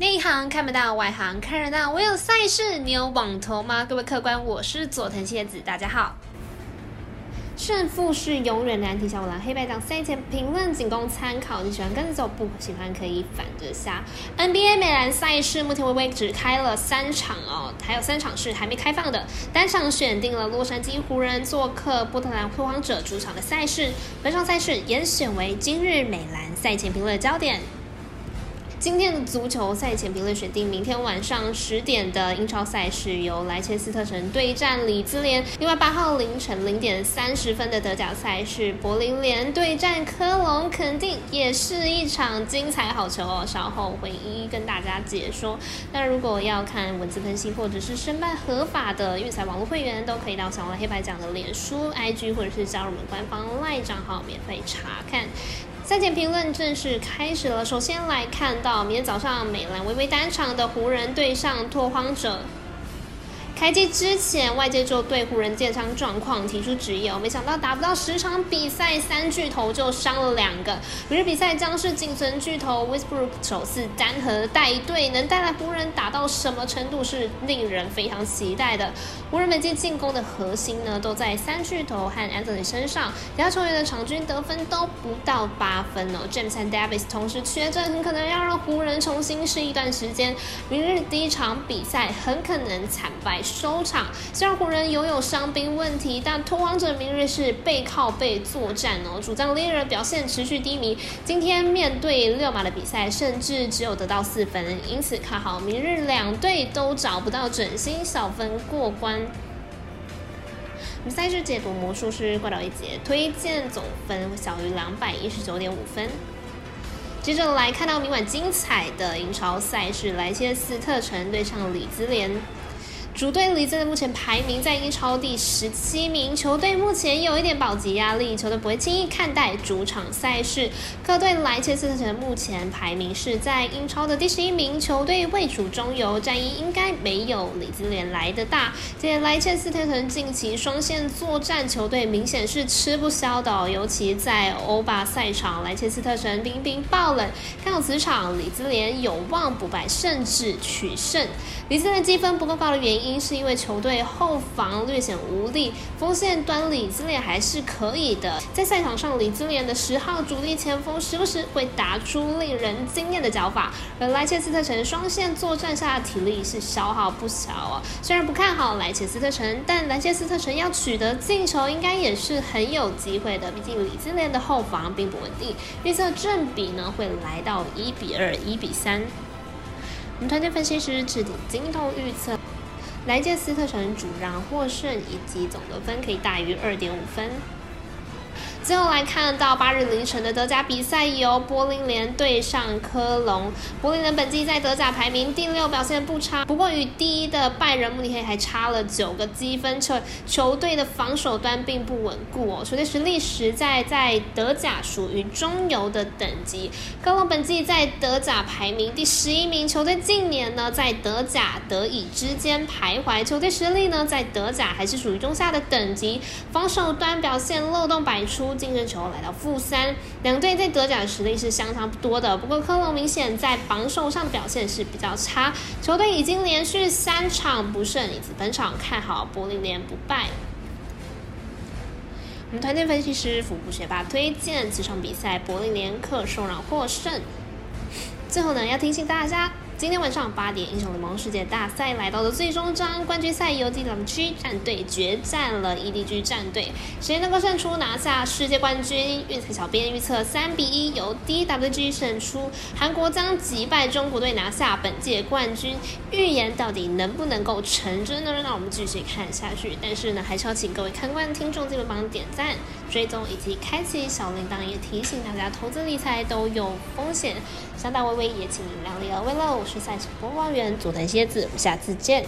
内行看不到，外行看热闹。我有赛事，你有网投吗？各位客官，我是佐藤蝎子，大家好。胜负是永远难题，小五郎黑白奖赛前评论仅供参考。你喜欢跟着走，不喜欢可以反着下。NBA 美篮赛事目前微微只开了三场哦，还有三场是还没开放的。单场选定了洛杉矶湖人做客波特兰拓荒者主场的赛事。本场赛事严选为今日美篮赛前评论的焦点。今天的足球赛前评论选定明天晚上十点的英超赛事，由莱切斯特城对战里兹联。另外八号凌晨零点三十分的德甲赛事，柏林联对战科隆，肯定也是一场精彩好球哦。稍后会一一跟大家解说。那如果要看文字分析或者是申办合法的运彩网络会员，都可以到小王黑白讲的脸书、IG 或者是加入我们官方 LINE 账号免费查看。赛前评论正式开始了。首先来看到明天早上美兰微微单场的湖人对上拓荒者。开机之前，外界就对湖人健伤状况提出质疑，没想到打不到十场比赛，三巨头就伤了两个。明日比赛将是仅存巨头 Westbrook 首次单核带队，能带来湖人打到什么程度是令人非常期待的。湖人每季进攻的核心呢，都在三巨头和 Anthony 身上，其他球员的场均得分都不到八分哦。James 和 Davis 同时缺阵，很可能要让湖人重新试一段时间。明日第一场比赛很可能惨败。收场，虽然湖人拥有伤兵问题，但拓荒者明日是背靠背作战哦。主将猎人表现持续低迷，今天面对六马的比赛，甚至只有得到四分，因此看好明日两队都找不到准星，小分过关。赛事解读魔术师怪盗一节，推荐总分小于两百一十九点五分。接着来看到明晚精彩的英超赛事，莱切斯特城对上里兹联。主队里兹的目前排名在英超第十七名，球队目前有一点保级压力，球队不会轻易看待主场赛事。客队莱切斯特城目前排名是在英超的第十一名，球队位处中游，战役应该没有里兹联来的大。这莱切斯特城近期双线作战，球队明显是吃不消的，尤其在欧巴赛场，莱切斯特城冰冰爆冷。看好此场里兹联有望不败，甚至取胜。里兹联积分不够高的原因。是因为球队后防略显无力，锋线端李兹联还是可以的。在赛场上，李兹联的十号主力前锋时不时会打出令人惊艳的脚法，而莱切斯特城双线作战下的体力是消耗不小哦。虽然不看好莱切斯特城，但莱切斯特城要取得进球应该也是很有机会的。毕竟李兹联的后防并不稳定，预测正比呢会来到一比二、一比三。我们团队分析师制定精通预测。莱切斯特城主让获胜，以及总得分可以大于二点五分。最后来看到八日凌晨的德甲比赛，由柏林联对上科隆。柏林联本季在德甲排名第六，表现不差，不过与第一的拜仁慕尼黑还差了九个积分，球球队的防守端并不稳固哦。球队实力实在在德甲属于中游的等级。科隆本季在德甲排名第十一名，球队近年呢在德甲德乙之间徘徊，球队实力呢在德甲还是属于中下的等级，防守端表现漏洞百出。净胜球来到负三，两队在德甲的实力是相差不多的。不过科隆明显在防守上表现是比较差，球队已经连续三场不胜，以此本场看好柏林联不败。我们团队分析师福布学霸推荐这场比赛柏林联客胜让获胜。最后呢，要提醒大家。今天晚上八点，英雄联盟世界大赛来到了最终章，冠军赛由 DWG 战队决战了 EDG 战队，谁能够胜出拿下世界冠军？运彩小编预测三比一由 DWG 胜出，韩国将击败中国队拿下本届冠军。预言到底能不能够成真呢？让我们继续看下去。但是呢，还是要请各位看官听众记得帮点赞、追踪以及开启小铃铛，也提醒大家投资理财都有风险，想打微微也请量力而为喽。是赛事播报员佐藤蝎子，我们下次见。